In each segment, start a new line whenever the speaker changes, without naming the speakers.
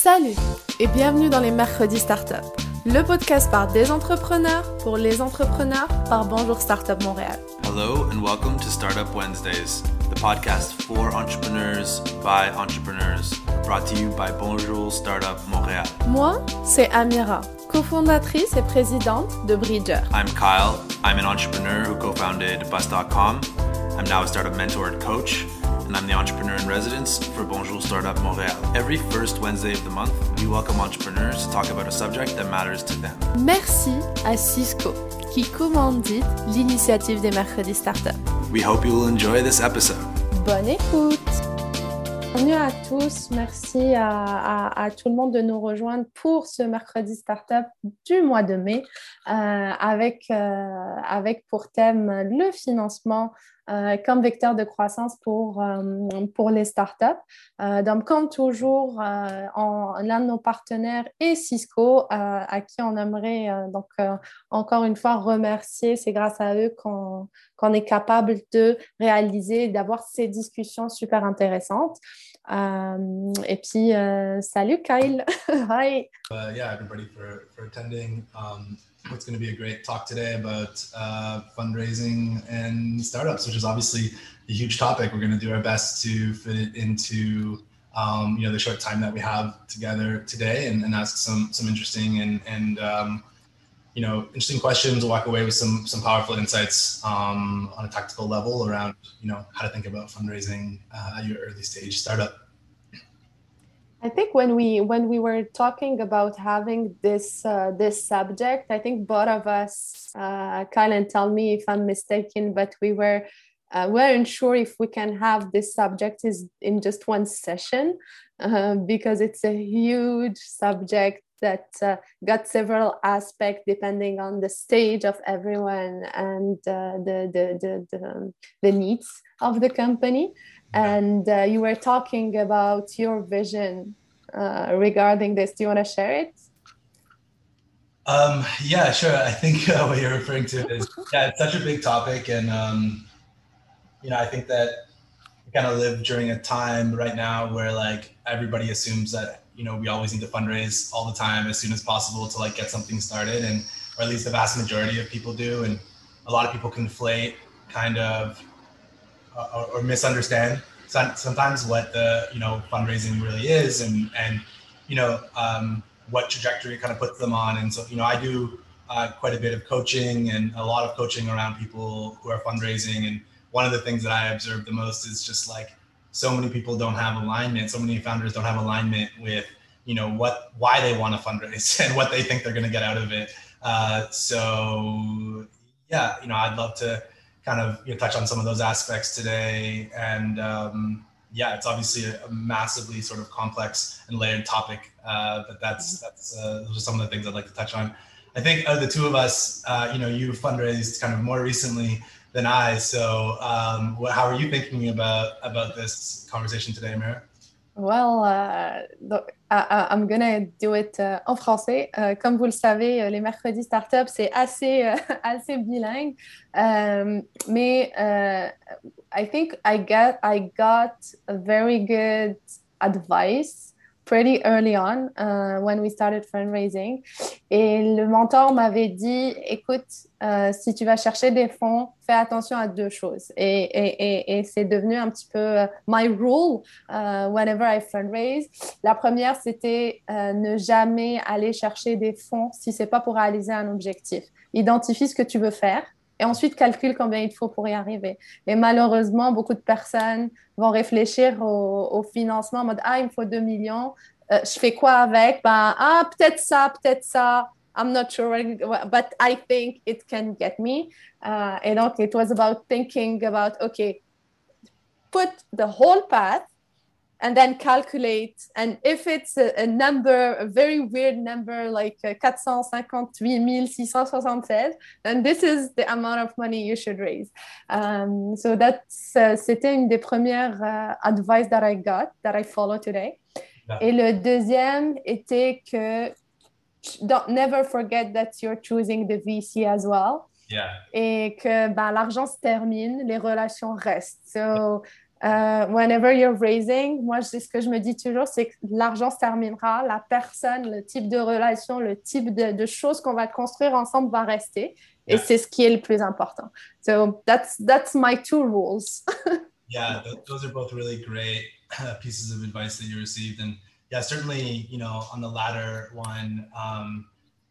Salut et bienvenue dans les Mercredis Startup, le podcast par des entrepreneurs pour les entrepreneurs par Bonjour Startup Montréal.
Hello and welcome to Startup Wednesdays, the podcast for entrepreneurs by entrepreneurs, brought to you by Bonjour Startup Montréal.
Moi, c'est Amira, cofondatrice et présidente de Bridger.
I'm Kyle. I'm an entrepreneur who co-founded Bus.com. I'm now a startup mentor and coach and I'm the entrepreneur in residence for Bonjour Startup Montréal. Every first Wednesday of the month, we welcome entrepreneurs to talk about a subject that matters to them.
Merci à Cisco qui commandite l'initiative des mercredis startup.
We hope you will enjoy this episode.
Bonne écoute! Bienvenue à tous, merci à, à, à, tout le monde de nous rejoindre pour ce mercredi startup du mois de mai euh, avec, euh, avec pour thème le financement comme vecteur de croissance pour, euh, pour les startups. Euh, donc, comme toujours, l'un de nos partenaires est Cisco, à qui on aimerait donc encore une fois remercier. C'est grâce à eux qu'on qu'on est capable de réaliser, d'avoir ces discussions super intéressantes. et puis, salut Kyle.
Hi. Uh, yeah, everybody for, for attending. Um, it's going to be a great talk today about uh, fundraising and startups, which is obviously a huge topic. We're going to do our best to fit it into um, you know the short time that we have together today, and, and ask some some interesting and and um, you know interesting questions. Walk away with some some powerful insights um, on a tactical level around you know how to think about fundraising uh, at your early stage startup.
I think when we when we were talking about having this uh, this subject, I think both of us, uh, tell me if I'm mistaken, but we were uh, weren't sure if we can have this subject is in just one session uh, because it's a huge subject that uh, got several aspects depending on the stage of everyone and uh, the, the, the, the, the needs of the company and uh, you were talking about your vision uh, regarding this. Do you want to share it?
Um, yeah, sure. I think uh, what you're referring to is yeah, it's such a big topic, and um, you know, I think that we kind of live during a time right now where like everybody assumes that you know we always need to fundraise all the time as soon as possible to like get something started, and or at least the vast majority of people do, and a lot of people conflate kind of uh, or, or, misunderstand sometimes what the you know fundraising really is and and you know um, what trajectory it kind of puts them on and so you know i do uh, quite a bit of coaching and a lot of coaching around people who are fundraising and one of the things that i observe the most is just like so many people don't have alignment so many founders don't have alignment with you know what why they want to fundraise and what they think they're going to get out of it uh, so yeah you know i'd love to kind of you know, touch on some of those aspects today. And um, yeah, it's obviously a, massively sort of complex and layered topic. Uh, but that's that's uh, those are some of the things I'd like to touch on. I think of the two of us, uh, you know, you fundraised kind of more recently than I. So um, what, how are you thinking about about this conversation today, Mira?
Well, uh, donc, I'm gonna do it uh, en français. Uh, comme vous le savez, euh, les mercredis startup, c'est assez, euh, assez bilingue. Um, mais uh, I think I got, I got a very good advice pretty early on uh, when we started fundraising. Et le mentor m'avait dit, écoute, euh, si tu vas chercher des fonds, fais attention à deux choses. Et, et, et, c'est devenu un petit peu uh, my rule uh, whenever I fundraise. La première, c'était euh, ne jamais aller chercher des fonds si c'est pas pour réaliser un objectif. Identifie ce que tu veux faire et ensuite calcule combien il faut pour y arriver. Et malheureusement, beaucoup de personnes vont réfléchir au, financement en mode Ah, il me faut 2 millions, euh, je fais quoi avec? Ben, Ah, peut-être ça, peut-être ça. I'm not sure, but I think it can get me. Uh, et donc, it was about thinking about, okay, put the whole path and then calculate. And if it's a, a number, a very weird number like uh, 458 then this is the amount of money you should raise. Um, so that's, uh, c'était une des premières uh, advice that I got, that I follow today. Yeah. Et le deuxième était que don't never forget that you're choosing the VC as well.
Yeah.
Et que ben, l'argent se termine, les relations restent. So Uh, whenever you're raising, moi, ce que je me dis toujours, c'est que l'argent se terminera, la personne, le type de relation, le type de, de choses qu'on va construire ensemble va rester. Et c'est ce qui est le plus important. So that's, that's my two rules.
yeah, th those are both really great uh, pieces of advice that you received. And yeah, certainly, you know, on the latter one, um,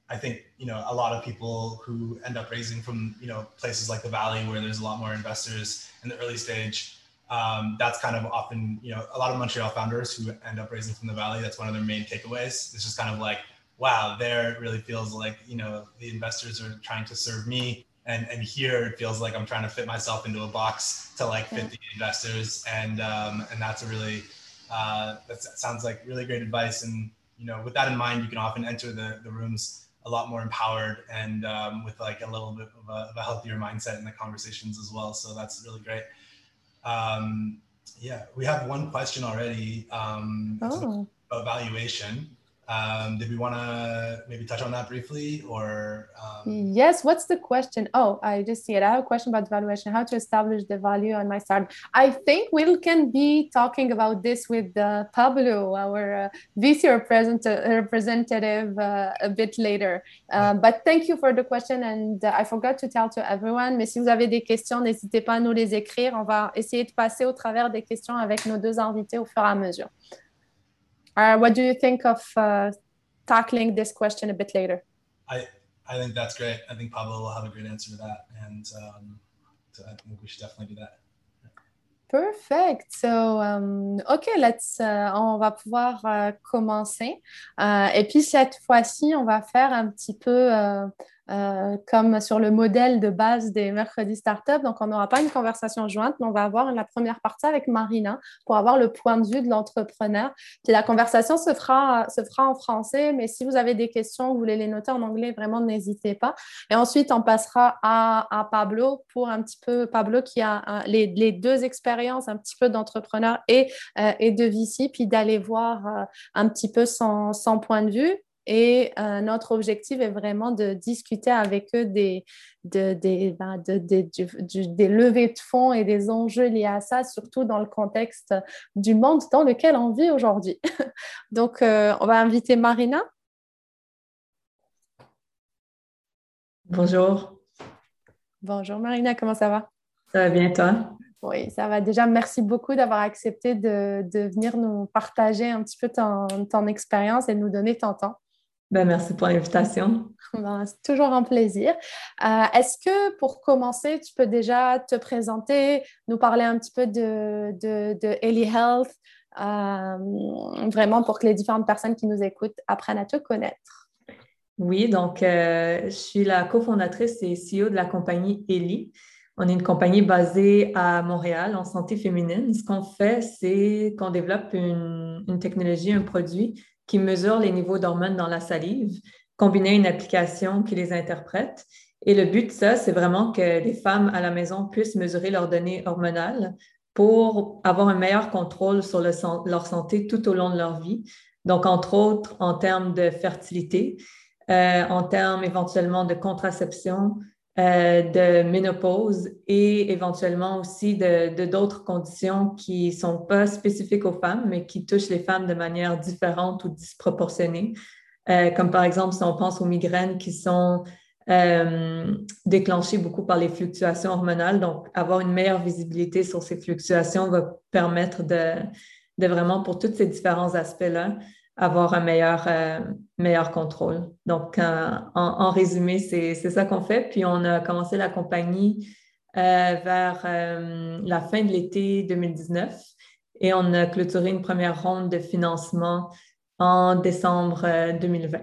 I think you know a lot of people who end up raising from you know places like the Valley where there's a lot more investors in the early stage. Um, that's kind of often you know a lot of Montreal founders who end up raising from the Valley. That's one of their main takeaways. It's just kind of like wow, there it really feels like you know the investors are trying to serve me, and and here it feels like I'm trying to fit myself into a box to like fit the investors, and um, and that's a really uh, that sounds like really great advice. And you know with that in mind, you can often enter the the rooms a lot more empowered and um, with like a little bit of a, of a, healthier mindset in the conversations as well. So that's really great. Um, yeah, we have one question already um, oh. about valuation. Um, did we want to maybe touch on that briefly or?
Um... Yes, what's the question? Oh, I just see it. I have a question about valuation, how to establish the value on my start. I think we can be talking about this with uh, Pablo, our uh, VC representative, uh, a bit later. Uh, but thank you for the question. And uh, I forgot to tell to everyone, mais si vous avez des questions, n'hésitez pas à nous les écrire. On va essayer de passer au travers des questions avec nos deux invités au fur et à mesure. Uh, what do you think of uh, tackling this question a bit later?
I, I think that's great. I think Pablo will have a great answer to that. And um, so I think we should definitely do that.
Perfect. So, um, OK, let's, uh, on va pouvoir uh, commencer. Uh, et puis, cette fois-ci, on va faire un petit peu uh, Euh, comme sur le modèle de base des mercredis startup. Donc, on n'aura pas une conversation jointe, mais on va avoir la première partie avec Marina pour avoir le point de vue de l'entrepreneur. Puis la conversation se fera, se fera en français, mais si vous avez des questions, vous voulez les noter en anglais, vraiment n'hésitez pas. Et ensuite, on passera à, Pablo pour un petit peu, Pablo qui a les, les, deux expériences, un petit peu d'entrepreneur et, euh, et de VC, puis d'aller voir euh, un petit peu son, son point de vue. Et euh, notre objectif est vraiment de discuter avec eux des, de, des, ben, de, des levées de fonds et des enjeux liés à ça, surtout dans le contexte du monde dans lequel on vit aujourd'hui. Donc, euh, on va inviter Marina.
Bonjour.
Bonjour Marina, comment ça va?
Ça va bien, toi?
Oui, ça va. Déjà, merci beaucoup d'avoir accepté de, de, venir nous partager un petit peu ton, ton expérience et de nous donner ton temps.
Ben, merci pour l'invitation.
Ben, c'est toujours un plaisir. Euh, est-ce que pour commencer, tu peux déjà te présenter, nous parler un petit peu de, de, de Ellie Health, euh, vraiment pour que les différentes personnes qui nous écoutent apprennent à te connaître?
Oui, donc euh, je suis la cofondatrice et CEO de la compagnie Ellie. On est une compagnie basée à Montréal en santé féminine. Ce qu'on fait, c'est qu'on développe une, une technologie, un produit qui mesure les niveaux d'hormones dans la salive, combiner une application qui les interprète. Et le but de ça, c'est vraiment que les femmes à la maison puissent mesurer leurs données hormonales pour avoir un meilleur contrôle sur leur santé tout au long de leur vie. Donc, entre autres, en termes de fertilité, euh, en termes éventuellement de contraception, euh, de ménopause et éventuellement aussi de d'autres conditions qui ne sont pas spécifiques aux femmes, mais qui touchent les femmes de manière différente ou disproportionnée. Euh, comme par exemple, si on pense aux migraines qui sont euh, déclenchées beaucoup par les fluctuations hormonales. Donc, avoir une meilleure visibilité sur ces fluctuations va permettre de, de vraiment, pour tous ces différents aspects-là, avoir un meilleur, euh, contrôle. Donc, euh, en, résumé, c'est ça qu'on fait. Puis, on a commencé la compagnie euh, vers la fin de l'été 2019 et on a clôturé une première ronde de financement en décembre 2020.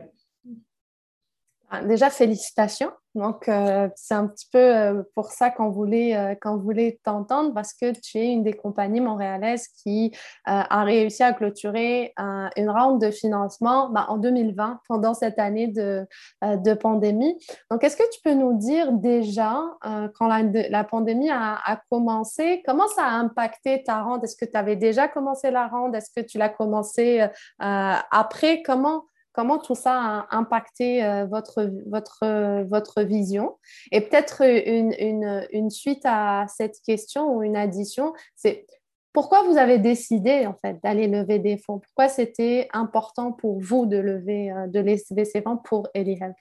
Ah, déjà, félicitations. Donc, euh, c'est un petit peu euh, pour ça qu'on voulait, euh, qu'on voulait t'entendre parce que tu es une des compagnies montréalaises qui a réussi à clôturer une ronde de financement bah, en 2020 pendant cette année de, de pandémie. Donc, est-ce que tu peux nous dire déjà, quand la, pandémie a, a, commencé, comment ça a impacté ta ronde? Est-ce que tu avais déjà commencé la ronde? Est-ce que tu l'as commencé après? Comment comment tout ça a impacté euh, votre, votre, votre vision? Et peut-être une, une, suite à cette question ou une addition, c'est pourquoi vous avez décidé en fait d'aller lever des fonds? Pourquoi c'était important pour vous de lever, de lever ces fonds pour Ellie Health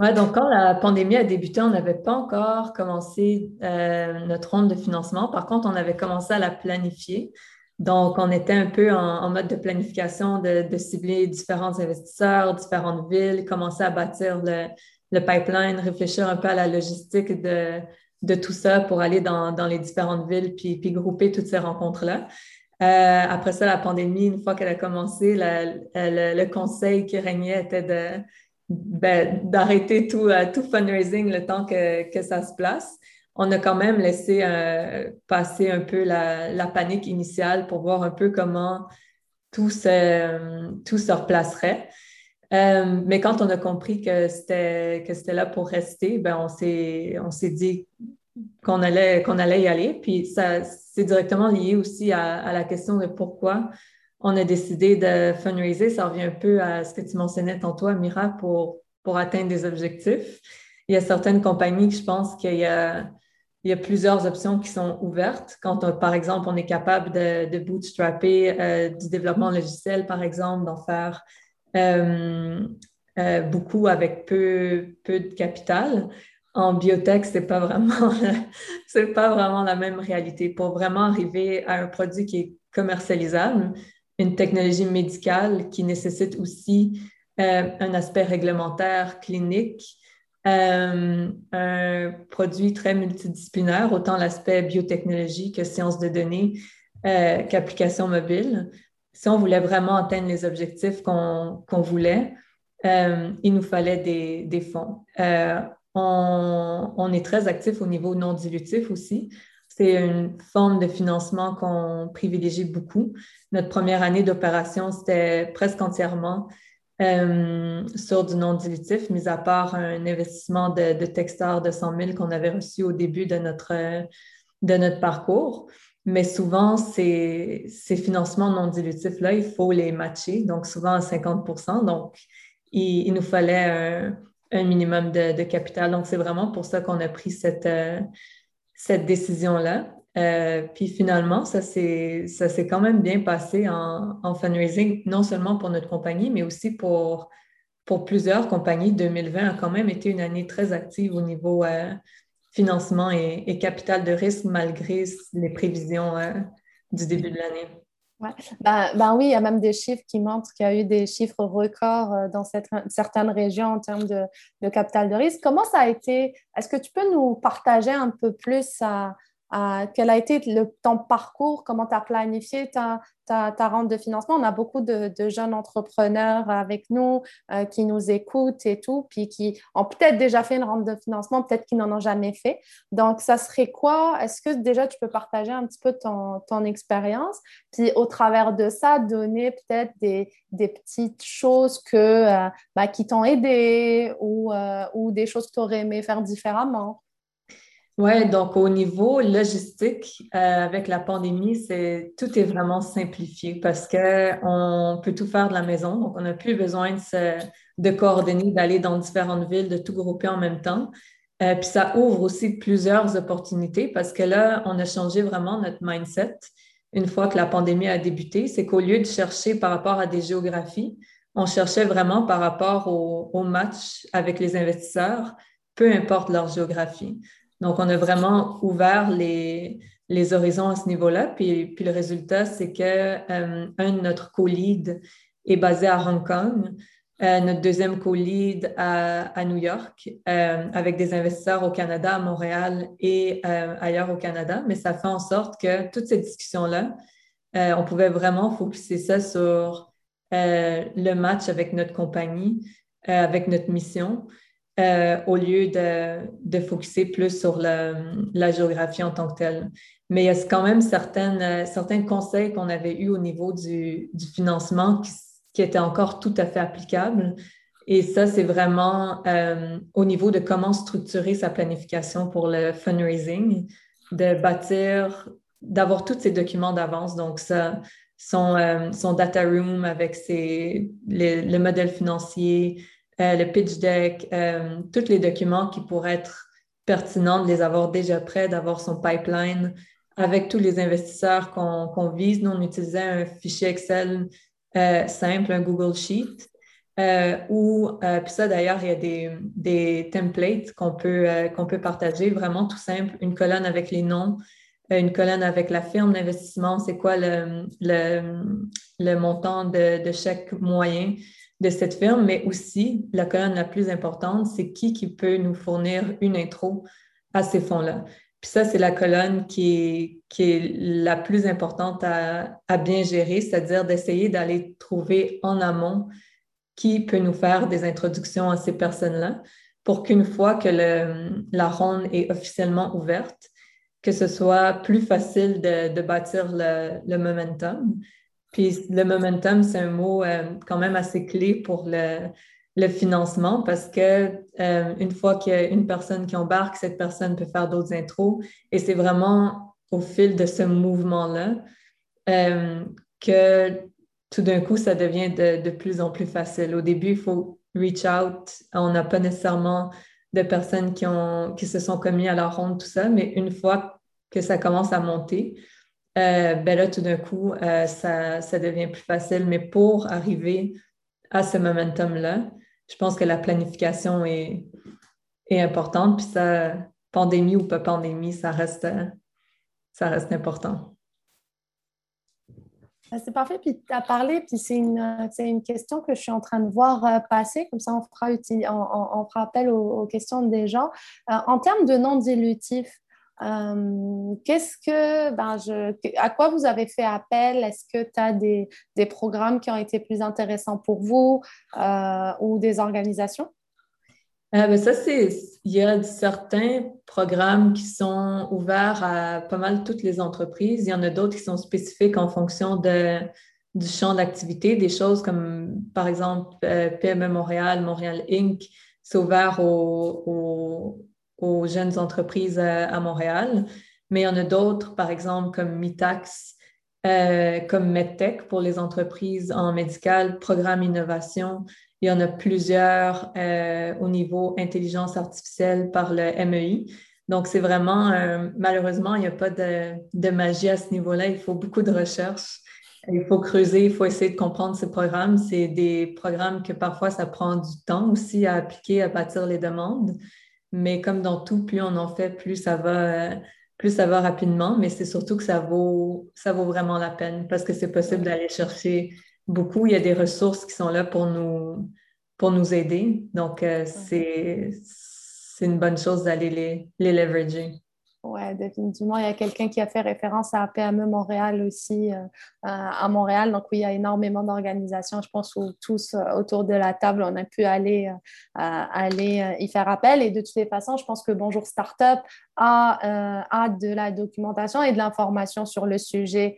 oui, donc quand la pandémie a débuté, on n'avait pas encore commencé notre ronde de financement. Par contre, on avait commencé à la planifier. Donc, on était un peu en, mode de planification, de, cibler différents investisseurs, différentes villes, commencer à bâtir le, pipeline, réfléchir un peu à la logistique de, tout ça pour aller dans, les différentes villes, puis, grouper toutes ces rencontres-là. Euh, après ça, la pandémie, une fois qu'elle a commencé, le, conseil qui régnait était ben, d'arrêter tout, euh, tout fundraising le temps que, que ça se place on a quand même laissé euh, passer un peu la, panique initiale pour voir un peu comment tout se, tout se replacerait. Euh, mais quand on a compris que c'était, que c'était là pour rester, ben on, s'est, on s'est dit qu'on allait, qu'on allait y aller. Puis ça, c'est directement lié aussi à, la question de pourquoi on a décidé de fundraiser. Ça revient un peu à ce que tu mentionnais tantôt, Amira, pour, pour atteindre des objectifs. Il y a certaines compagnies je pense qu'il y a il y a plusieurs options qui sont ouvertes. Quand, par exemple, on est capable de, bootstrapper euh, du développement logiciel, par exemple, d'en faire euh, euh, beaucoup avec peu, peu de capital. En biotech, ce n'est pas, vraiment pas vraiment la même réalité. Pour vraiment arriver à un produit qui est commercialisable, une technologie médicale qui nécessite aussi un aspect réglementaire, clinique, euh, un produit très multidisciplinaire, autant l'aspect biotechnologie que sciences de données euh, qu'application mobile. Si on voulait vraiment atteindre les objectifs qu'on voulait, euh, il nous fallait des, des fonds. On, on, est très actif au niveau non dilutif aussi. C'est une forme de financement qu'on privilégie beaucoup. Notre première année d'opération, c'était presque entièrement euh, sur du non dilutif, mis à part un investissement de, de de 100 000 qu'on avait reçu au début de notre, notre parcours. Mais souvent, ces, financements non dilutifs-là, il faut les matcher, donc souvent à 50% Donc, il, nous fallait un, minimum de, capital. Donc, c'est vraiment pour ça qu'on a pris cette, euh, cette décision-là. Euh, puis finalement, ça s'est quand même bien passé en, fundraising, non seulement pour notre compagnie, mais aussi pour, pour plusieurs compagnies. 2020 a quand même été une année très active au niveau euh, financement et, capital de risque, malgré les prévisions euh, du début de l'année.
Ben, ben, oui, il y a même des chiffres qui montrent qu'il y a eu des chiffres records dans certaines régions en termes de, de, capital de risque. Comment ça a été? Est-ce que tu peux nous partager un peu plus quel a été ton parcours, comment tu as planifié ta, ta, ta, rente de financement. On a beaucoup de, jeunes entrepreneurs avec nous euh, qui nous écoutent et tout, puis qui ont peut-être déjà fait une rente de financement, peut-être qu'ils n'en ont jamais fait. Donc, ça serait quoi? Est-ce que déjà tu peux partager un petit peu ton, ton expérience, puis au travers de ça, donner peut-être des, des, petites choses que, euh, bah, qui t'ont aidé ou, euh, ou des choses que tu aurais aimé faire différemment?
Oui, donc au niveau logistique, euh, avec la pandémie, c'est tout est vraiment simplifié parce qu'on peut tout faire de la maison. Donc, on n'a plus besoin de, se, de coordonner, d'aller dans différentes villes, de tout grouper en même temps. Euh, puis ça ouvre aussi plusieurs opportunités parce que là, on a changé vraiment notre mindset une fois que la pandémie a débuté. C'est qu'au lieu de chercher par rapport à des géographies, on cherchait vraiment par rapport au, au match avec les investisseurs, peu importe leur géographie. Donc, on a vraiment ouvert les, horizons à ce niveau-là. Puis, le résultat, c'est qu'un euh, de notre co-lead est basé à Hong Kong, euh, notre deuxième co-lead à, New York, euh, avec des investisseurs au Canada, à Montréal et ailleurs au Canada. Mais ça fait en sorte que toutes ces discussions-là, on pouvait vraiment focuser ça sur le match avec notre compagnie, avec notre mission. Euh, au lieu de, de focuser plus sur la géographie en tant que telle. Mais il y a quand même certaines, euh, certains conseils qu'on avait eus au niveau du, du financement qui, qui, étaient encore tout à fait applicables. Et ça, c'est vraiment euh, au niveau de comment structurer sa planification pour le fundraising, de bâtir, d'avoir tous ces documents d'avance. Donc, ça, son, son data room avec ses, le modèle financier, euh, le pitch deck, euh, tous les documents qui pourraient être pertinents de les avoir déjà prêts, d'avoir son pipeline avec tous les investisseurs qu'on vise. Nous, on utilisait un fichier Excel euh, simple, un Google Sheet. Euh, ou, euh, puis ça d'ailleurs, il y a des, des templates qu'on peut, qu'on peut partager, vraiment tout simple, une colonne avec les noms, une colonne avec la firme d'investissement, c'est quoi le, le, montant de, de, chaque moyen de cette firme, mais aussi la colonne la plus importante, c'est qui qui peut nous fournir une intro à ces fonds-là. Puis ça, c'est la colonne qui est, la plus importante à, bien gérer, c'est-à-dire d'essayer d'aller trouver en amont qui peut nous faire des introductions à ces personnes-là pour qu'une fois que la ronde est officiellement ouverte, que ce soit plus facile de, bâtir le, momentum. Puis le momentum, c'est un mot euh, quand même assez clé pour le, financement parce que euh, une fois qu'il y a une personne qui embarque, cette personne peut faire d'autres intros et c'est vraiment au fil de ce mouvement-là euh, que tout d'un coup, ça devient de, plus en plus facile. Au début, il faut reach out. On n'a pas nécessairement de personnes qui, ont, qui se sont commis à la ronde, tout ça, mais une fois que ça commence à monter, euh, ben là, tout d'un coup, ça, ça devient plus facile. Mais pour arriver à ce momentum-là, je pense que la planification est, est importante. Puis ça, pandémie ou pas pandémie, ça reste, ça reste important.
Ben, c'est parfait. Puis tu as parlé, puis c'est une, une, question que je suis en train de voir euh, passer. Comme ça, on fera, on, fera appel aux, questions des gens. Euh, en termes de non dilutif, euh, qu'est-ce que, ben, je, à quoi vous avez fait appel? Est-ce que tu as des, des, programmes qui ont été plus intéressants pour vous euh, ou des organisations?
Euh, ben ça, c'est, il y a certains programmes qui sont ouverts à pas mal toutes les entreprises. Il y en a d'autres qui sont spécifiques en fonction de, du champ d'activité, des choses comme, par exemple, PME Montréal, Montréal Inc., c'est ouvert aux aux jeunes entreprises à, Montréal. Mais il y en a d'autres, par exemple, comme Mitax, euh, comme MedTech pour les entreprises en médical, Programme Innovation. Il y en a plusieurs euh, au niveau intelligence artificielle par le MEI. Donc, c'est vraiment, euh, malheureusement, il n'y a pas de, de, magie à ce niveau-là. Il faut beaucoup de recherche. Il faut creuser, il faut essayer de comprendre ces programmes. C'est des programmes que parfois, ça prend du temps aussi à appliquer, à bâtir les demandes. Mais comme dans tout, plus on en fait, plus ça va, plus ça va rapidement. Mais c'est surtout que ça vaut, ça vaut vraiment la peine parce que c'est possible d'aller chercher beaucoup. Il y a des ressources qui sont là pour nous, pour nous aider. Donc, euh, c'est, c'est une bonne chose d'aller les, les leverager.
Oui, définitivement. Il y a quelqu'un qui a fait référence à PME Montréal aussi, euh, à Montréal. Donc, oui, il y a énormément d'organisations. Je pense que tous euh, autour de la table, on a pu aller, euh, aller y faire appel. Et de toutes les façons, je pense que Bonjour Startup a, a de la documentation et de l'information sur le sujet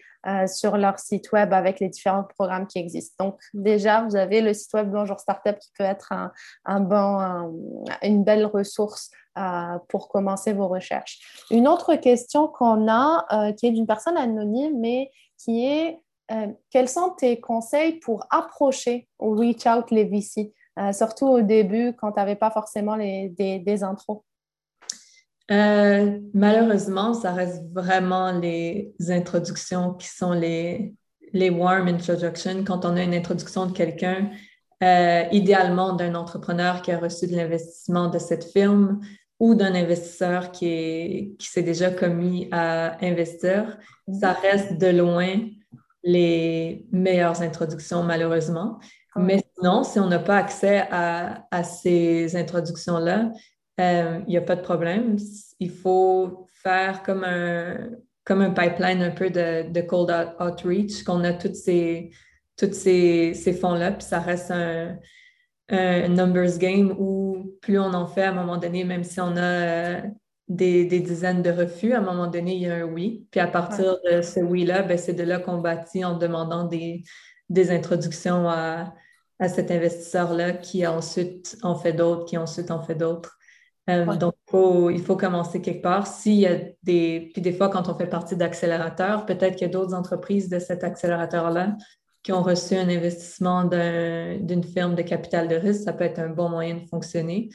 sur leur site web avec les différents programmes qui existent. Donc, déjà, vous avez le site web Bonjour Startup qui peut être un, bon, une belle ressource euh, pour commencer vos recherches. Une autre question qu'on a, euh, qui est d'une personne anonyme, mais qui est euh, quels sont tes conseils pour approcher ou reach out les VC, surtout au début quand tu n'avais pas forcément des, des intros?
Malheureusement, ça reste vraiment les introductions qui sont les, les warm introductions. Quand on a une introduction de quelqu'un, idéalement d'un entrepreneur qui a reçu de l'investissement de cette firme ou d'un investisseur qui, qui s'est déjà commis à investir, ça reste de loin les meilleures introductions, malheureusement. Mais sinon, si on n'a pas accès à, à ces introductions-là, euh, il n'y a pas de problème. Il faut faire comme un, comme un pipeline un peu de, de cold outreach, qu'on a toutes ces, toutes ces, ces fonds-là, puis ça reste un, un numbers game où plus on en fait à un moment donné, même si on a euh, des, des, dizaines de refus, à un moment donné, il y a un oui. Puis à partir de ce oui-là, ben, c'est de là qu'on bâtit en demandant des, des introductions à, à cet investisseur-là qui ensuite en fait d'autres, qui ensuite en fait d'autres. Euh, donc, faut, il faut commencer quelque part. S'il y a des. Puis des fois, quand on fait partie d'accélérateurs, peut-être qu'il y a d'autres entreprises de cet accélérateur-là qui ont reçu un investissement d'une firme de capital de risque, ça peut être un bon moyen de fonctionner.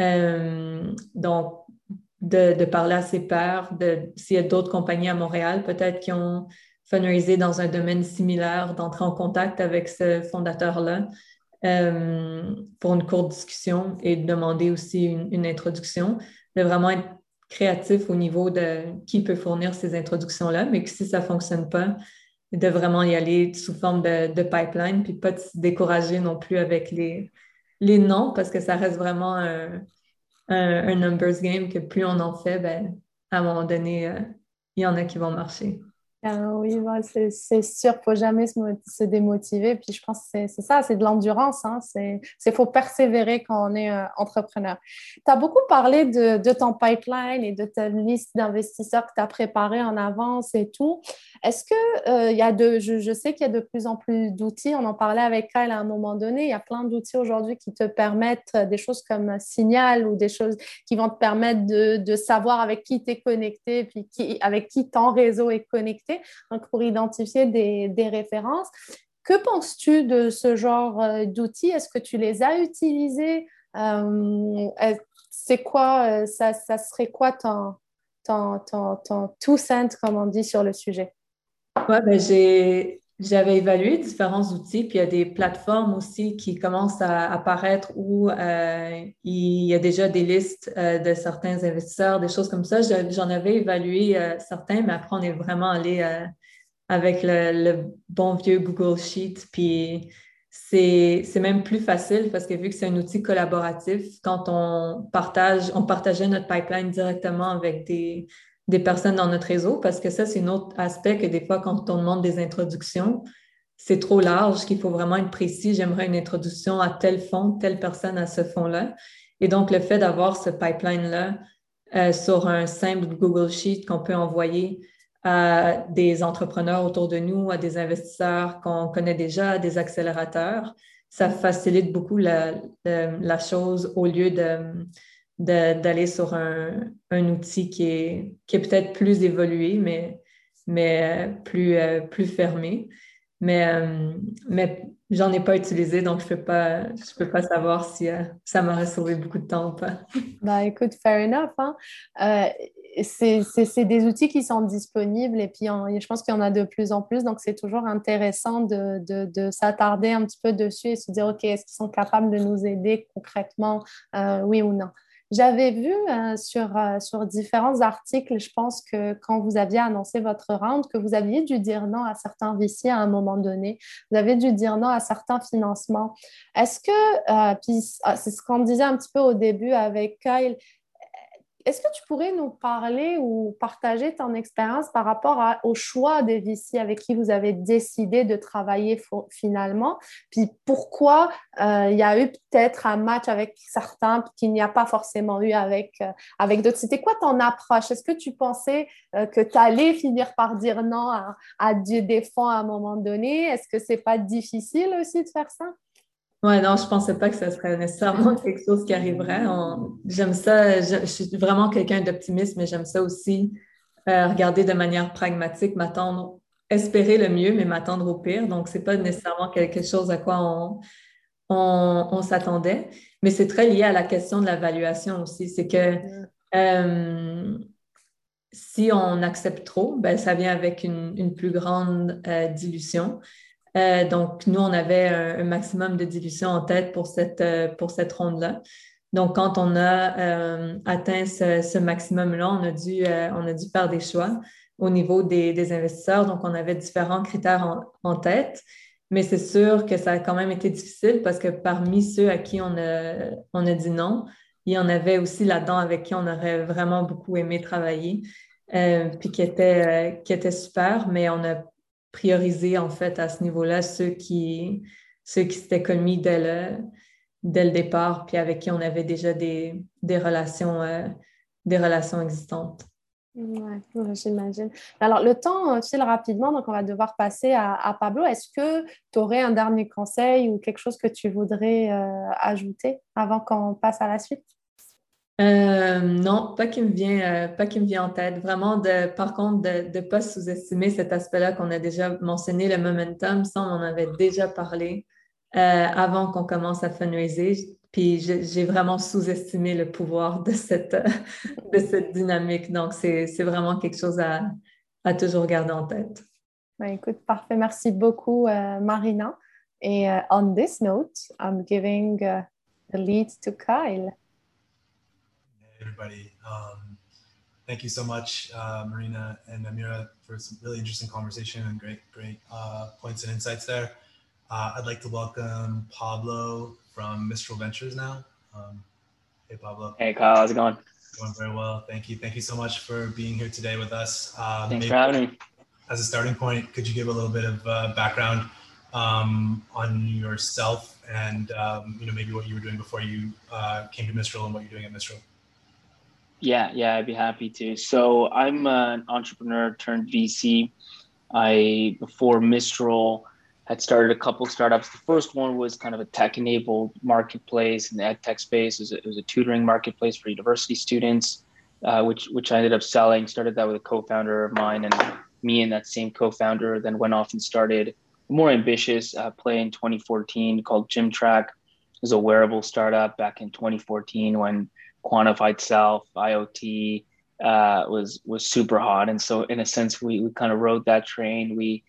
Euh, donc, de, parler à ses pairs, s'il y a d'autres compagnies à Montréal, peut-être qui ont fundraisé dans un domaine similaire, d'entrer en contact avec ce fondateur-là euh, pour une courte discussion et de demander aussi une, introduction, de vraiment être créatif au niveau de qui peut fournir ces introductions-là, mais que si ça ne fonctionne pas, de vraiment y aller sous forme de, pipeline, puis pas de se décourager non plus avec les, les noms, parce que ça reste vraiment un, numbers game que plus on en fait, ben, à un moment donné, euh, il y en a qui vont marcher.
Ah oui, c'est sûr, il ne faut jamais se, démotiver. Puis je pense que c'est ça, c'est de l'endurance. Hein. Faut persévérer quand on est euh, entrepreneur. Tu as beaucoup parlé de, ton pipeline et de ta liste d'investisseurs que tu as préparé en avance et tout. Est-ce que euh, y a de, je, sais qu'il y a de plus en plus d'outils. On en parlait avec Kyle à un moment donné. Il y a plein d'outils aujourd'hui qui te permettent des choses comme Signal ou des choses qui vont te permettre de, savoir avec qui tu es connecté, puis avec qui ton réseau est connecté pour identifier des, références. Que penses-tu de ce genre euh, d'outils Est-ce que tu les as utilisés euh, C'est quoi, euh, ça, serait quoi ton, ton, ton, two cent, comme on dit, sur le sujet
Oui, ben j'ai, j'avais évalué différents outils, puis il y a des plateformes aussi qui commencent à apparaître où il y a déjà des listes de certains investisseurs, des choses comme ça. J'en avais évalué certains, mais après, on est vraiment allé avec le, bon vieux Google Sheet. Puis c'est même plus facile parce que vu que c'est un outil collaboratif, quand on partage, on partageait notre pipeline directement avec des, des personnes dans notre réseau, parce que ça, c'est un autre aspect que des fois, quand on demande des introductions, c'est trop large, qu'il faut vraiment être précis. J'aimerais une introduction à tel fonds, telle personne à ce fonds-là. Et donc, le fait d'avoir ce pipeline-là euh, sur un simple Google Sheet qu'on peut envoyer à des entrepreneurs autour de nous, à des investisseurs qu'on connaît déjà, des accélérateurs. Ça facilite beaucoup la, chose au lieu d'aller sur un, outil qui est, qui est peut-être plus évolué, mais, mais euh, plus, euh, plus fermé. Mais, euh, mais j'en ai pas utilisé, donc je peux, pas, je peux pas savoir si ça m'aurait sauvé beaucoup de temps ou pas.
Bah, écoute, fair enough. Hein? c'est des outils qui sont disponibles et puis je pense qu'il y en a de plus en plus. Donc, c'est toujours intéressant de, de, s'attarder un petit peu dessus et se dire, OK, est-ce qu'ils sont capables de nous aider concrètement, euh, oui ou non? J'avais vu euh, sur, euh, sur différents articles, je pense que quand vous aviez annoncé votre round, que vous aviez dû dire non à certains VC à un moment donné. Vous avez dû dire non à certains financements. Est-ce que, puis ah, c'est ce qu'on disait un petit peu au début avec Kyle, est-ce que tu pourrais nous parler ou partager ton expérience par rapport au choix des VC avec qui vous avez décidé de travailler finalement? Puis pourquoi euh, il y a eu peut-être un match avec certains qu'il n'y a pas forcément eu avec, euh, avec d'autres? C'était quoi ton approche? Est-ce que tu pensais euh, que tu allais finir par dire non à, à des fonds à un moment donné? Est-ce que c'est pas difficile aussi de faire ça?
Oui, non, je ne pensais pas que ce serait nécessairement quelque chose qui arriverait. J'aime ça, je, suis vraiment quelqu'un d'optimiste, mais j'aime ça aussi euh, regarder de manière pragmatique, m'attendre, espérer le mieux, mais m'attendre au pire. Donc, ce n'est pas nécessairement quelque chose à quoi on, on, s'attendait, mais c'est très lié à la question de l'évaluation aussi. C'est que euh, si on accepte trop, ben, ça vient avec une, plus grande euh, dilution. Euh, donc, nous, on avait un, maximum de dilution en tête pour cette, euh, pour cette ronde-là. Donc, quand on a euh, atteint ce, maximum-là, on, a dû, on a dû faire des choix au niveau des, investisseurs. Donc, on avait différents critères en, tête. Mais c'est sûr que ça a quand même été difficile parce que parmi ceux à qui on a, on a dit non, il y en avait aussi là-dedans avec qui on aurait vraiment beaucoup aimé travailler, puis qui était, qui était super, mais on a prioriser en fait à ce niveau-là ceux qui, ceux qui s'étaient commis dès le, dès le départ, puis avec qui on avait déjà des, des relations, euh, des relations existantes.
Oui, j'imagine. Alors, le temps file rapidement, donc on va devoir passer à, Pablo. Est-ce que tu aurais un dernier conseil ou quelque chose que tu voudrais euh, ajouter avant qu'on passe à la suite?
Euh, non, pas qui me vient, euh, pas qui me vient en tête. Vraiment, par contre, de ne pas sous-estimer cet aspect-là qu'on a déjà mentionné, le momentum. Ça, on en avait déjà parlé euh, avant qu'on commence à fundraiser. Puis j'ai vraiment sous-estimé le pouvoir de cette, de cette dynamique. Donc, c'est vraiment quelque chose à, à, toujours garder en tête.
Ben, écoute, parfait. Merci beaucoup, Marina. Et uh, on this note, I'm giving uh, the lead to Kyle.
Everybody. Um, thank you so much, uh, Marina and Amira, for some really interesting conversation and great, great uh, points and insights there. Uh, I'd like to welcome Pablo from Mistral Ventures now. Um, hey, Pablo.
Hey, Kyle. How's it going?
Going very well. Thank you. Thank you so much for being here today with us.
Uh, Thanks for having me.
As a starting point, could you give a little bit of uh, background um, on yourself and um, you know maybe what you were doing before you uh, came to Mistral and what you're doing at Mistral?
Yeah, yeah, I'd be happy to. So I'm an entrepreneur turned VC. I before Mistral had started a couple startups. The first one was kind of a tech-enabled marketplace in the ed tech space. It was a, it was a tutoring marketplace for university students, uh, which which I ended up selling. Started that with a co-founder of mine, and me and that same co-founder then went off and started a more ambitious uh, play in 2014 called GymTrack. It was a wearable startup back in 2014 when quantified self, IoT uh, was was super hot, and so in a sense, we we kind of rode that train. We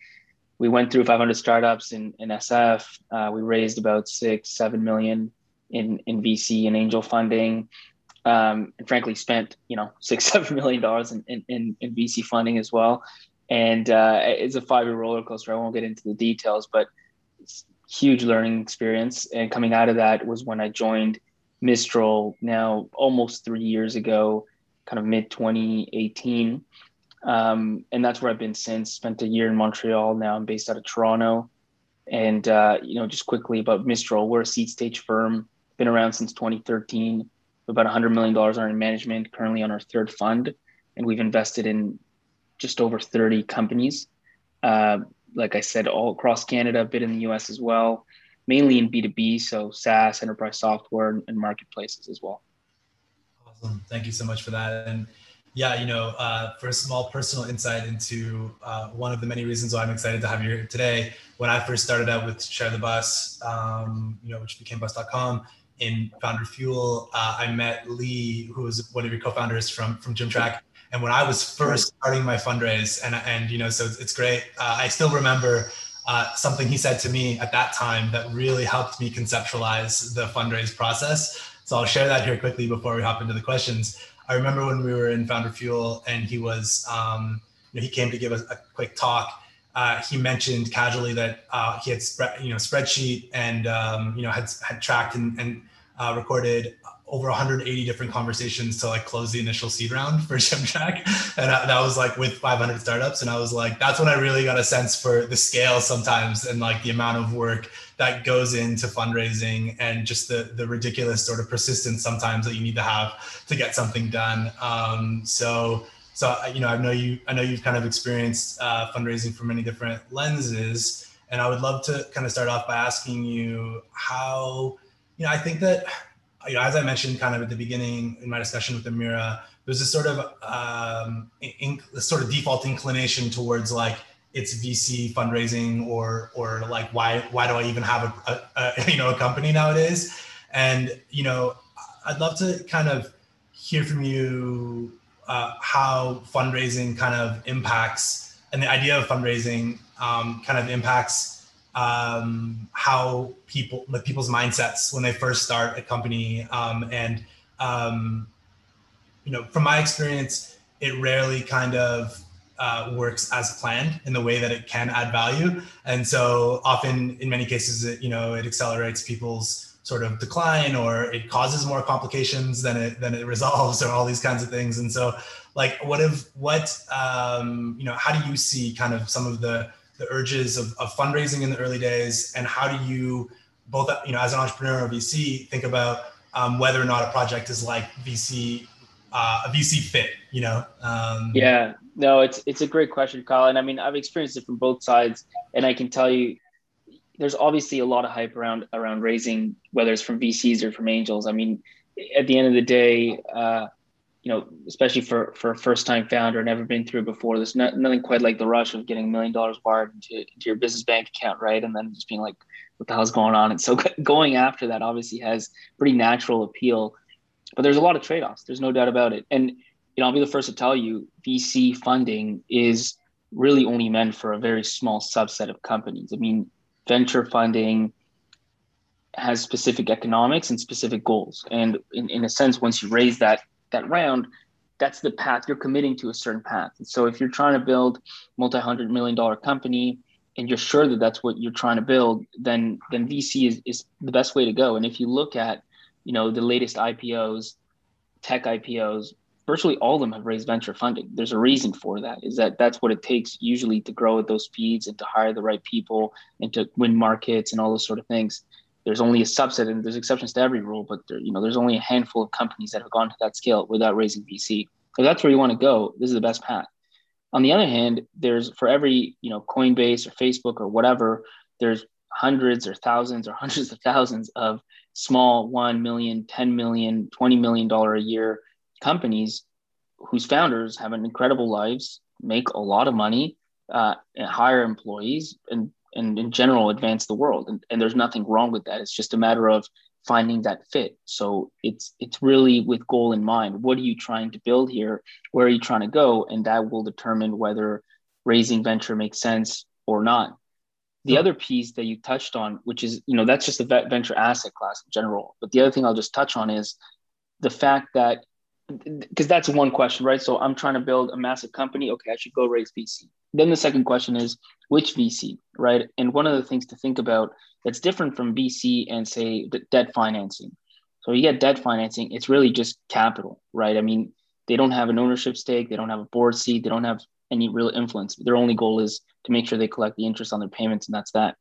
we went through 500 startups in in SF. Uh, we raised about six, seven million in in VC and angel funding, um, and frankly spent you know six, seven million dollars in, in in VC funding as well. And uh, it's a five year roller coaster. I won't get into the details, but huge learning experience. And coming out of that was when I joined Mistral now almost three years ago, kind of mid 2018. Um, and that's where I've been since. Spent a year in Montreal. Now I'm based out of Toronto. And uh, you know, just quickly about Mistral, we're a seed stage firm. Been around since 2013. About 100 million dollars in management. Currently on our third fund, and we've invested in just over 30 companies. Uh, like I said, all across Canada, a bit in the US as well mainly in B2B, so SaaS, enterprise software, and marketplaces as well.
Awesome. Thank you so much for that. And yeah, you know, uh, for a small personal insight into uh, one of the many reasons why I'm excited to have you here today. When I first started out with Share the Bus, um, you know, which became Bus.com in Founder Fuel, uh, I met Lee, who was one of your co-founders from from GymTrack. And when I was first starting my fundraise, and and you know, so it's, it's great. Uh, I still remember uh, something he said to me at that time that really helped me conceptualize the fundraise process. So I'll share that here quickly before we hop into the questions. I remember when we were in Founder Fuel and he was, um, you know, he came to give us a quick talk. Uh, he mentioned casually that uh, he had, spread, you know, spreadsheet and um, you know had had tracked and, and uh, recorded over 180 different conversations to like close the initial seed round for GymTrack. And I, that was like with 500 startups. And I was like, that's when I really got a sense for the scale sometimes and like the amount of work that goes into fundraising and just the, the ridiculous sort of persistence sometimes that you need to have to get something done. Um, so, so, you know, I know you, I know you've kind of experienced uh, fundraising from many different lenses. And I would love to kind of start off by asking you how, you know, I think that you know, as I mentioned kind of at the beginning in my discussion with Amira, there's this sort of um, this sort of default inclination towards like it's VC fundraising or or like why why do I even have a, a, a you know a company nowadays? And you know, I'd love to kind of hear from you uh, how fundraising kind of impacts and the idea of fundraising um, kind of impacts um, how people like people's mindsets when they first start a company um, and um, you know from my experience it rarely kind of uh, works as planned in the way that it can add value. And so often in many cases it you know it accelerates people's sort of decline or it causes more complications than it than it resolves or all these kinds of things. And so like what if what um, you know how do you see kind of some of the the urges of, of fundraising in the early days? And how do you both you know as an entrepreneur or vc think about um, whether or not a project is like vc uh, a vc fit you know?
Um, yeah. No it's it's a great question colin i mean i've experienced it from both sides. And i can tell you there's obviously a lot of hype around around raising whether it's from vcs or from angels. I mean at the end of the day uh, you know, especially for for a first time founder, never been through before. There's not, nothing quite like the rush of getting a million dollars wired into, into your business bank account, right? And then just being like, what the hell's going on? And so going after that obviously has pretty natural appeal, but there's a lot of trade-offs. There's no doubt about it. And you know, I'll be the first to tell you, VC funding is really only meant for a very small subset of companies. I mean, venture funding has specific economics and specific goals. And in, in a sense, once you raise that that round, that's the path you're committing to a certain path. And so if you're trying to build multi-hundred million dollar company and you're sure that that's what you're trying to build, then then VC is, is the best way to go. And if you look at, you know, the latest IPOs, tech IPOs, virtually all of them have raised venture funding. There's a reason for that. Is that that's what it takes usually to grow at those speeds and to hire the right people and to win markets and all those sort of things. There's only a subset, and there's exceptions to every rule, but there, you know, there's only a handful of companies that have gone to that scale without raising VC. If that's where you want to go, this is the best path. On the other hand, there's for every you know Coinbase or Facebook or whatever, there's hundreds or thousands or hundreds of thousands of small 1 million 10 million 20 million dollar a year companies whose founders have an incredible lives make a lot of money uh, and hire employees and and in general advance the world. And, and there's nothing wrong with that. It's just a matter of finding that fit. So it's it's really with goal in mind. What are you trying to build here? Where are you trying to go? And that will determine whether raising venture makes sense or not. The other piece that you touched on which is you know that's just the venture asset class in general. But the other thing i'll just touch on is the fact that because that's one question right so i'm trying to build a massive company okay i should go raise vc then the second question is which VC, right? And one of the things to think about that's different from VC and say debt financing. So you get debt financing, it's really just capital, right? I mean, they don't have an ownership stake, they don't have a board seat, they don't have any real influence. Their only goal is to make sure they collect the interest on their payments, and that's that.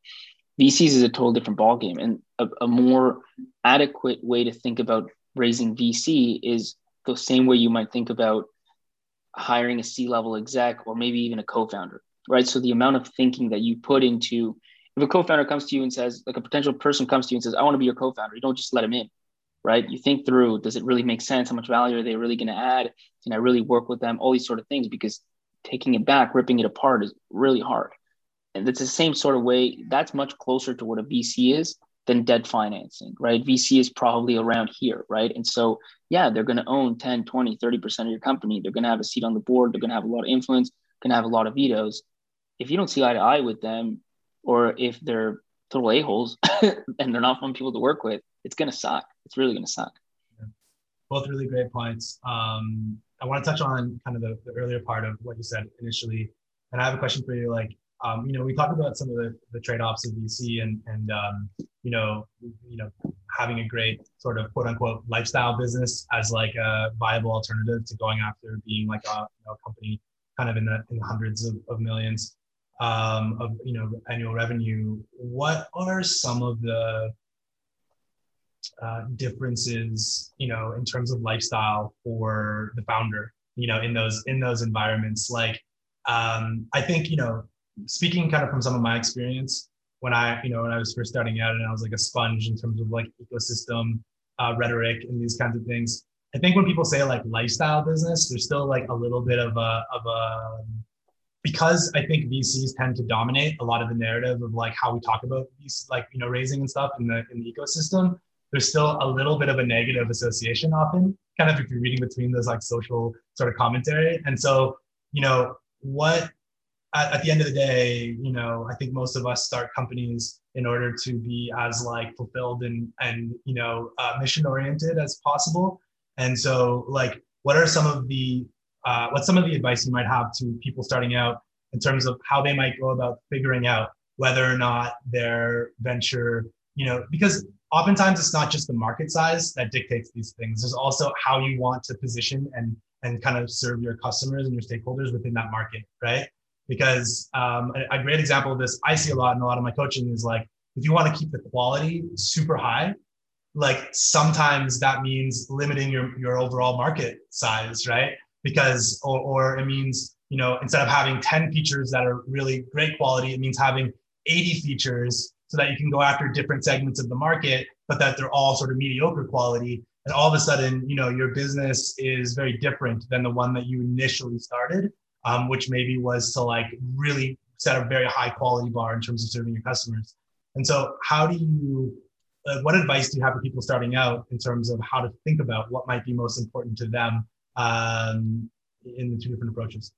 VCs is a total different ballgame, and a, a more adequate way to think about raising VC is the same way you might think about hiring a C-level exec or maybe even a co-founder right? So the amount of thinking that you put into if a co-founder comes to you and says, like a potential person comes to you and says, I want to be your co-founder, you don't just let him in, right? You think through, does it really make sense? How much value are they really going to add? Can I really work with them? All these sort of things, because taking it back, ripping it apart is really hard. And it's the same sort of way. That's much closer to what a VC is than debt financing, right? VC is probably around here, right? And so, yeah, they're going to own 10, 20, 30% of your company. They're going to have a seat on the board. They're going to have a lot of influence, going to have a lot of vetoes if you don't see eye to eye with them, or if they're total a holes and they're not fun people to work with, it's gonna suck. It's really gonna suck.
Yeah. Both really great points. Um, I want to touch on kind of the, the earlier part of what you said initially, and I have a question for you. Like, um, you know, we talked about some of the, the trade-offs of VC and and um, you know, you know, having a great sort of quote unquote lifestyle business as like a viable alternative to going after being like a, you know, company kind of in the in the hundreds of, of millions um, of you know annual revenue, what are some of the uh, differences you know in terms of lifestyle for the founder you know in those in those environments? Like um, i think you know speaking kind of from some of my experience when i you know when i was first starting out and i was like a sponge in terms of like ecosystem uh, rhetoric and these kinds of things i think when people say like lifestyle business there's still like a little bit of a of a because I think VCs tend to dominate a lot of the narrative of like how we talk about these, like you know, raising and stuff in the in the ecosystem. There's still a little bit of a negative association often, kind of if you're reading between those like social sort of commentary. And so, you know, what at, at the end of the day, you know, I think most of us start companies in order to be as like fulfilled and and you know uh, mission oriented as possible. And so, like, what are some of the uh, what's some of the advice you might have to people starting out in terms of how they might go about figuring out whether or not their venture, you know, because oftentimes it's not just the market size that dictates these things. There's also how you want to position and and kind of serve your customers and your stakeholders within that market, right? Because um, a, a great example of this I see a lot in a lot of my coaching is like if you want to keep the quality super high, like sometimes that means limiting your your overall market size, right? because or, or it means you know instead of having 10 features that are really great quality it means having 80 features so that you can go after different segments of the market but that they're all sort of mediocre quality and all of a sudden you know your business is very different than the one that you initially started um, which maybe was to like really set a very high quality bar in terms of serving your customers And so, how do you, uh, what advice do you have for people starting out in terms of how to think about what might be most important to them um, in the two different approaches?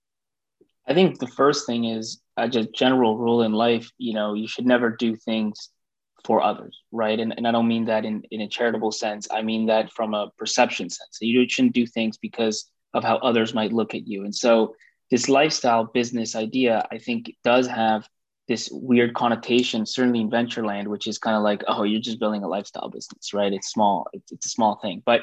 I think the first thing is a just general rule in life. You know, you should never do things for others, right? And, and I don't mean that in, in a charitable sense. I mean that from a perception sense. You shouldn't do things because of how others might look at you. And so this lifestyle business idea, I think, does have this weird connotation, certainly in venture land, which is kind of like, oh, you're just building a lifestyle business, right? It's small, it's, it's a small thing, but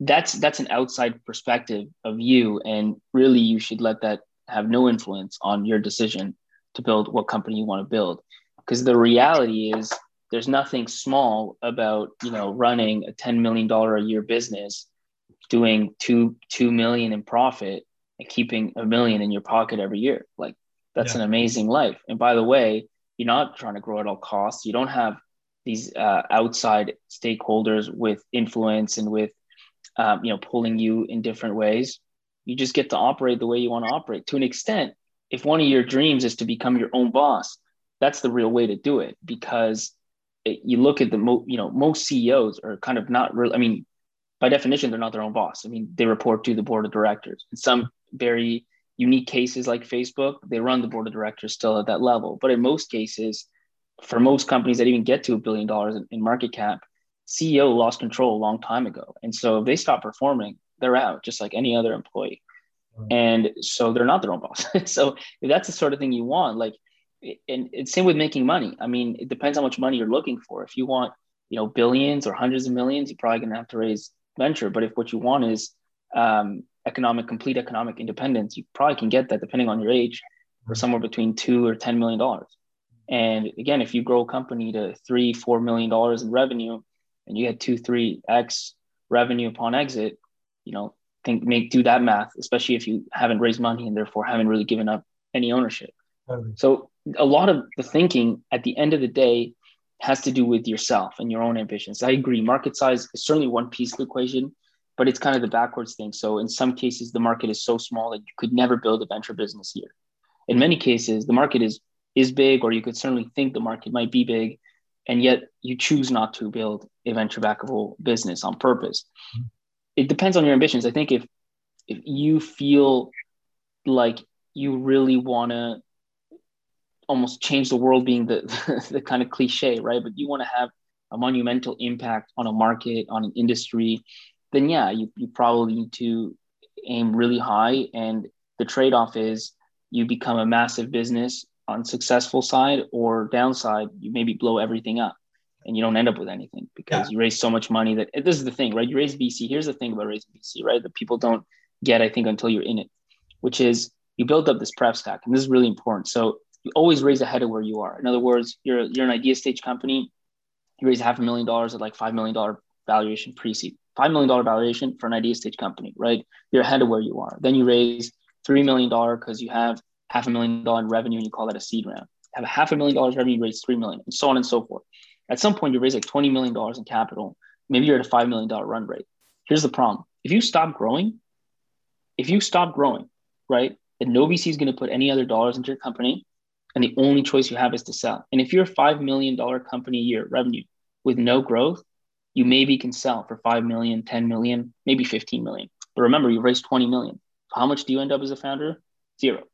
that's that's an outside perspective of you, and really, you should let that have no influence on your decision to build what company you want to build, because the reality is there's nothing small about you know running a ten million dollar a year business, doing two two million in profit, and keeping a million in your pocket every year, like that's yeah. an amazing life. And by the way, you're not trying to grow at all costs. You don't have these uh, outside stakeholders with influence and with um, you know pulling you in different ways. You just get to operate the way you want to operate. To an extent, if one of your dreams is to become your own boss, that's the real way to do it because it, you look at the mo- you know most CEOs are kind of not real. I mean, by definition, they're not their own boss. I mean, they report to the board of directors. And some very unique cases like Facebook, they run the board of directors still at that level. But in most cases, for most companies that even get to a billion dollars in, market cap, CEO lost control a long time ago. And so if they stop performing, they're out, just like any other employee. And so they're not their own boss. so if that's the sort of thing you want, like, and it's same with making money. I mean, it depends how much money you're looking for. If you want, you know, billions or hundreds of millions, you're probably going to have to raise venture. But if what you want is um, economic, complete economic independence, you probably can get that depending on your age for somewhere between two or $10 million. And again, if you grow a company to three, $4 million in revenue and you get two, three X revenue upon exit, you know, think make do that math, especially if you haven't raised money and therefore haven't really given up any ownership. Totally. So a lot of the thinking at the end of the day has to do with yourself and your own ambitions. I agree. Market size is certainly one piece of the equation, but it's kind of the backwards thing. So in some cases, the market is so small that you could never build a venture business here. In many cases, the market is is big, or you could certainly think the market might be big, and yet you choose not to build a venture backable business on purpose. Mm-hmm. It depends on your ambitions. I think if if you feel like you really want to almost change the world being the, the kind of cliche right but you want to have a monumental impact on a market on an industry then yeah, you, you probably need to aim really high. And the trade off is you become a massive business on successful side or downside, you maybe blow everything up and you don't end up with anything because yeah. you raise so much money that this is the thing, right? You raise VC. Here's the thing about raising VC, right? That people don't get, I think, until you're in it, which is you build up this pref stack. And this is really important. So you always raise ahead of where you are. In other words, you're, you're an idea stage company, you raise half a million dollars at like $5 million valuation pre-seed. $5 million valuation for an idea stage company, right? You're ahead of where you are. Then you raise $3 million because you have half a million dollar in revenue and you call that a seed round. Have a half a million dollars revenue, you raise 3 million and so on and so forth. At some point, you raise like $20 million in capital. Maybe you're at a $5 million run rate. Here's the problem. If you stop growing, if you stop growing, right, then no VC is going to put any other dollars into your company. And the only choice you have is to sell. And if you're a $5 million company a year revenue with no growth, you maybe can sell for 5 million 10 million maybe 15 million. But remember you raised 20 million. How much do you end up as a founder? Zero.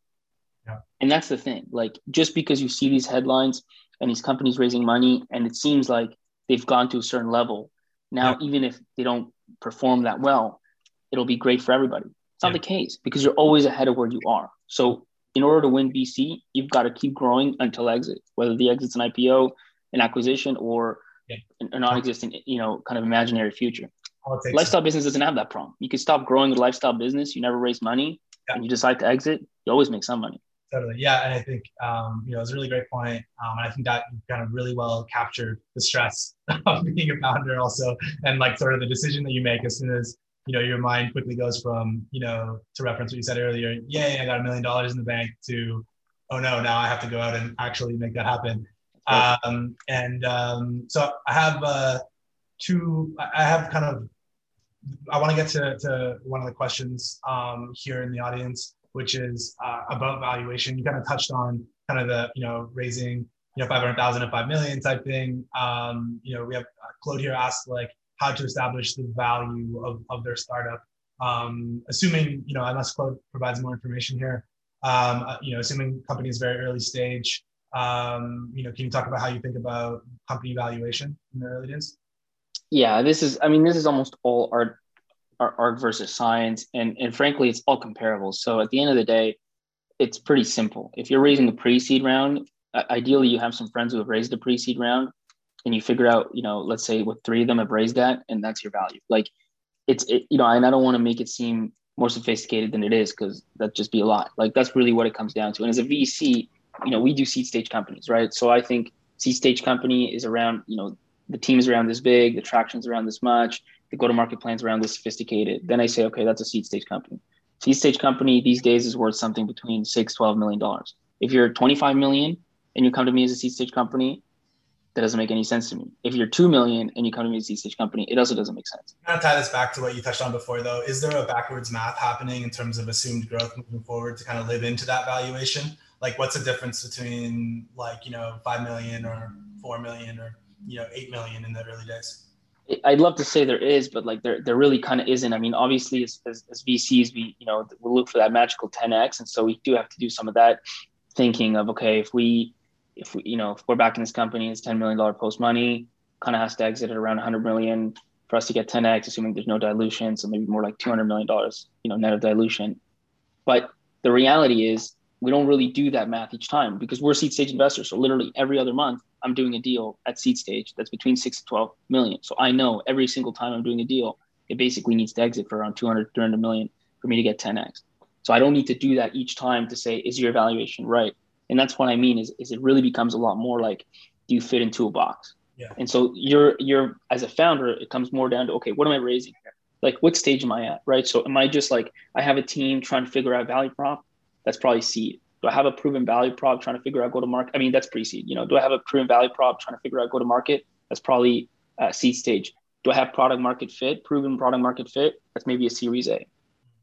Yeah. and that's the thing. Like just because you see these headlines and these companies raising money and it seems like they've gone to a certain level now yeah. even if they don't perform that well it'll be great for everybody. It's not yeah. the case because you're always ahead of where you are. So in order to win vc you've got to keep growing until exit whether the exit's an ipo an acquisition or a non-existent, you know, kind of imaginary future. Lifestyle business doesn't have that problem. You can stop growing a lifestyle business. You never raise money, yeah. and you decide to exit. You always make some money.
Totally, yeah, and I think um, you know it's a really great point, um, and I think that kind of really well captured the stress of being a founder, also, and like sort of the decision that you make as soon as you know your mind quickly goes from you know to reference what you said earlier, yay, I got a million dollars in the bank, to oh no, now I have to go out and actually make that happen. Um, and um, so I have uh, two, I have kind of, I want to get to, to one of the questions um, here in the audience, which is uh, about valuation. You kind of touched on kind of the, you know, raising you know, 500,000 and 5 million type thing. Um, you know, we have uh, Claude here asked like how to establish the value of, of their startup. Um, assuming, you know, unless Claude provides more information here, um, uh, you know, assuming company is very early stage, um, you know, can you talk about how you think about company valuation in the early days?
Yeah, this is, I mean, this is almost all art, art, art versus science. And, and frankly, it's all comparable. So at the end of the day, it's pretty simple. If you're raising a pre-seed round, ideally you have some friends who have raised a pre-seed round and you figure out, you know, let's say what three of them have raised that and that's your value. Like it's, it, you know, and I don't want to make it seem more sophisticated than it is because that'd just be a lot. Like that's really what it comes down to. And as a VC, you know, we do seed stage companies, right? So I think seed stage company is around, you know, the team is around this big, the traction's around this much, the go-to-market plans around this sophisticated. Then I say, okay, that's a seed stage company. Seed stage company these days is worth something between six, 12 million dollars. If you're 25 million and you come to me as a seed stage company, that doesn't make any sense to me. If you're two million and you come to me as a stage company, it also doesn't make sense.
Kind of tie this back to what you touched on before, though. Is there a backwards math happening in terms of assumed growth moving forward to kind of live into that valuation? Like, what's the difference between like you know five million or four million or you know eight million in the early days?
I'd love to say there is, but like there, there really kind of isn't. I mean, obviously, as, as, as VCs, we you know we look for that magical 10x, and so we do have to do some of that thinking of okay, if we if we, you know, if we're back in this company, it's $10 million post money, kind of has to exit at around 100 million for us to get 10x, assuming there's no dilution. So maybe more like $200 million, you know, net of dilution. But the reality is we don't really do that math each time because we're seed stage investors. So literally every other month, I'm doing a deal at seed stage that's between six to 12 million. So I know every single time I'm doing a deal, it basically needs to exit for around 200, 300 million for me to get 10x. So I don't need to do that each time to say, is your evaluation right? and that's what i mean is, is it really becomes a lot more like do you fit into a box
yeah.
and so you're you're as a founder it comes more down to okay what am i raising here like what stage am i at right so am i just like i have a team trying to figure out value prop that's probably seed do i have a proven value prop trying to figure out go to market i mean that's pre-seed you know do i have a proven value prop trying to figure out go to market that's probably seed stage do i have product market fit proven product market fit that's maybe a series a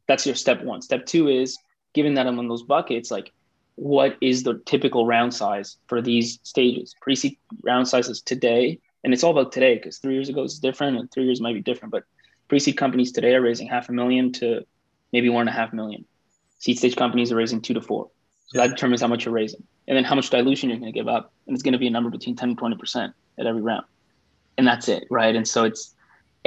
that's your step one step two is given that i'm in those buckets like what is the typical round size for these stages. Pre-seed round sizes today, and it's all about today because three years ago is different, and three years might be different. But pre-seed companies today are raising half a million to maybe one and a half million. Seed stage companies are raising two to four. So that determines how much you're raising, and then how much dilution you're going to give up, and it's going to be a number between ten and twenty percent at every round, and that's it, right? And so it's,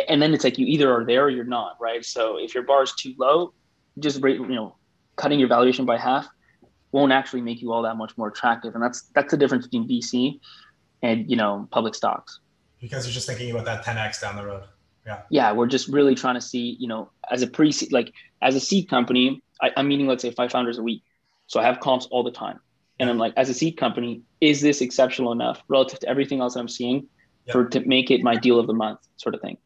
and then it's like you either are there or you're not, right? So if your bar is too low, just you know, cutting your valuation by half won't actually make you all that much more attractive. And that's that's the difference between VC and you know public stocks.
Because you're just thinking about that 10x down the road. Yeah.
Yeah, we're just really trying to see, you know, as a pre like as a seed company, I, I'm meeting let's say five founders a week. So I have comps all the time. And I'm like, as a seed company, is this exceptional enough relative to everything else I'm seeing yep. for to make it my deal of the month, sort of thing?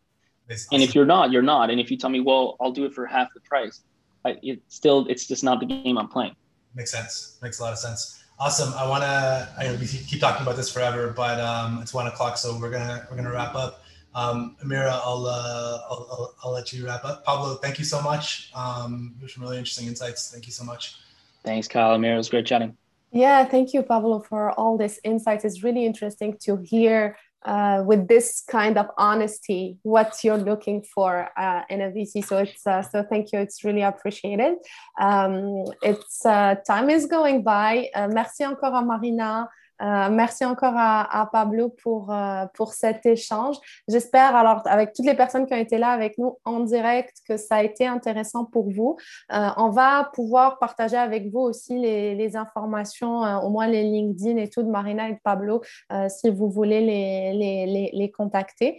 And if you're not, you're not. And if you tell me, well, I'll do it for half the price, I, it still, it's just not the game I'm playing
makes sense. Makes a lot of sense. Awesome. I want to. I we keep talking about this forever, but um, it's one o'clock, so we're gonna we're gonna wrap up. Um, Amira, I'll, uh, I'll, I'll, I'll let you wrap up. Pablo, thank you so much. Um, some really interesting insights. Thank you so much.
Thanks, Kyle. Amira, it was great chatting.
Yeah, thank you, Pablo, for all this insights. It's really interesting to hear uh, with this kind of honesty what you're looking for uh, in a VC. So it's uh, so thank you. It's really appreciated. Um, it's uh, time is going by. Uh, merci encore à Marina. Euh, merci encore à, Pablo pour, euh, pour cet échange. J'espère, alors, avec toutes les personnes qui ont été là avec nous en direct, que ça a été intéressant pour vous. Euh, on va pouvoir partager avec vous aussi les, informations, au moins les LinkedIn et tout de Marina et de Pablo, si vous voulez les, les contacter.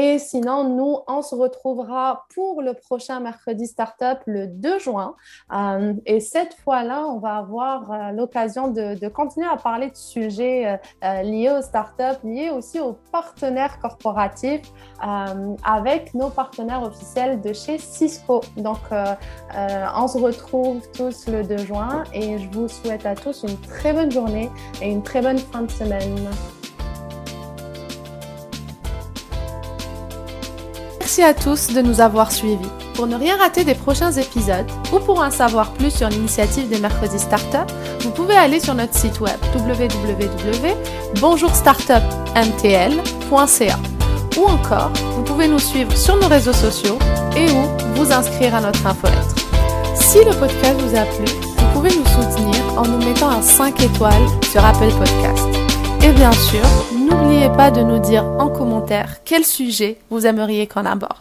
Et sinon, nous, on se retrouvera pour le prochain mercredi Startup le 2 juin. Euh, et cette fois-là, on va avoir euh, l'occasion de, continuer à parler de sujets euh, liés aux startups, liés aussi aux partenaires corporatifs avec nos partenaires officiels de chez Cisco. Donc, on se retrouve tous le 2 juin et je vous souhaite à tous une très bonne journée et une très bonne fin de semaine. Merci à tous de nous avoir suivis. Pour ne rien rater des prochains épisodes ou pour en savoir plus sur l'initiative des mercredis startup, vous pouvez aller sur notre site web www.bonjourstartupmtl.ca ou encore vous pouvez nous suivre sur nos réseaux sociaux et ou vous inscrire à notre infolettre. Si le podcast vous a plu, vous pouvez nous soutenir en nous mettant un 5 étoiles sur Apple Podcast. Et bien sûr, n'oubliez pas de nous dire en commentaire quel sujet vous aimeriez qu'on aborde.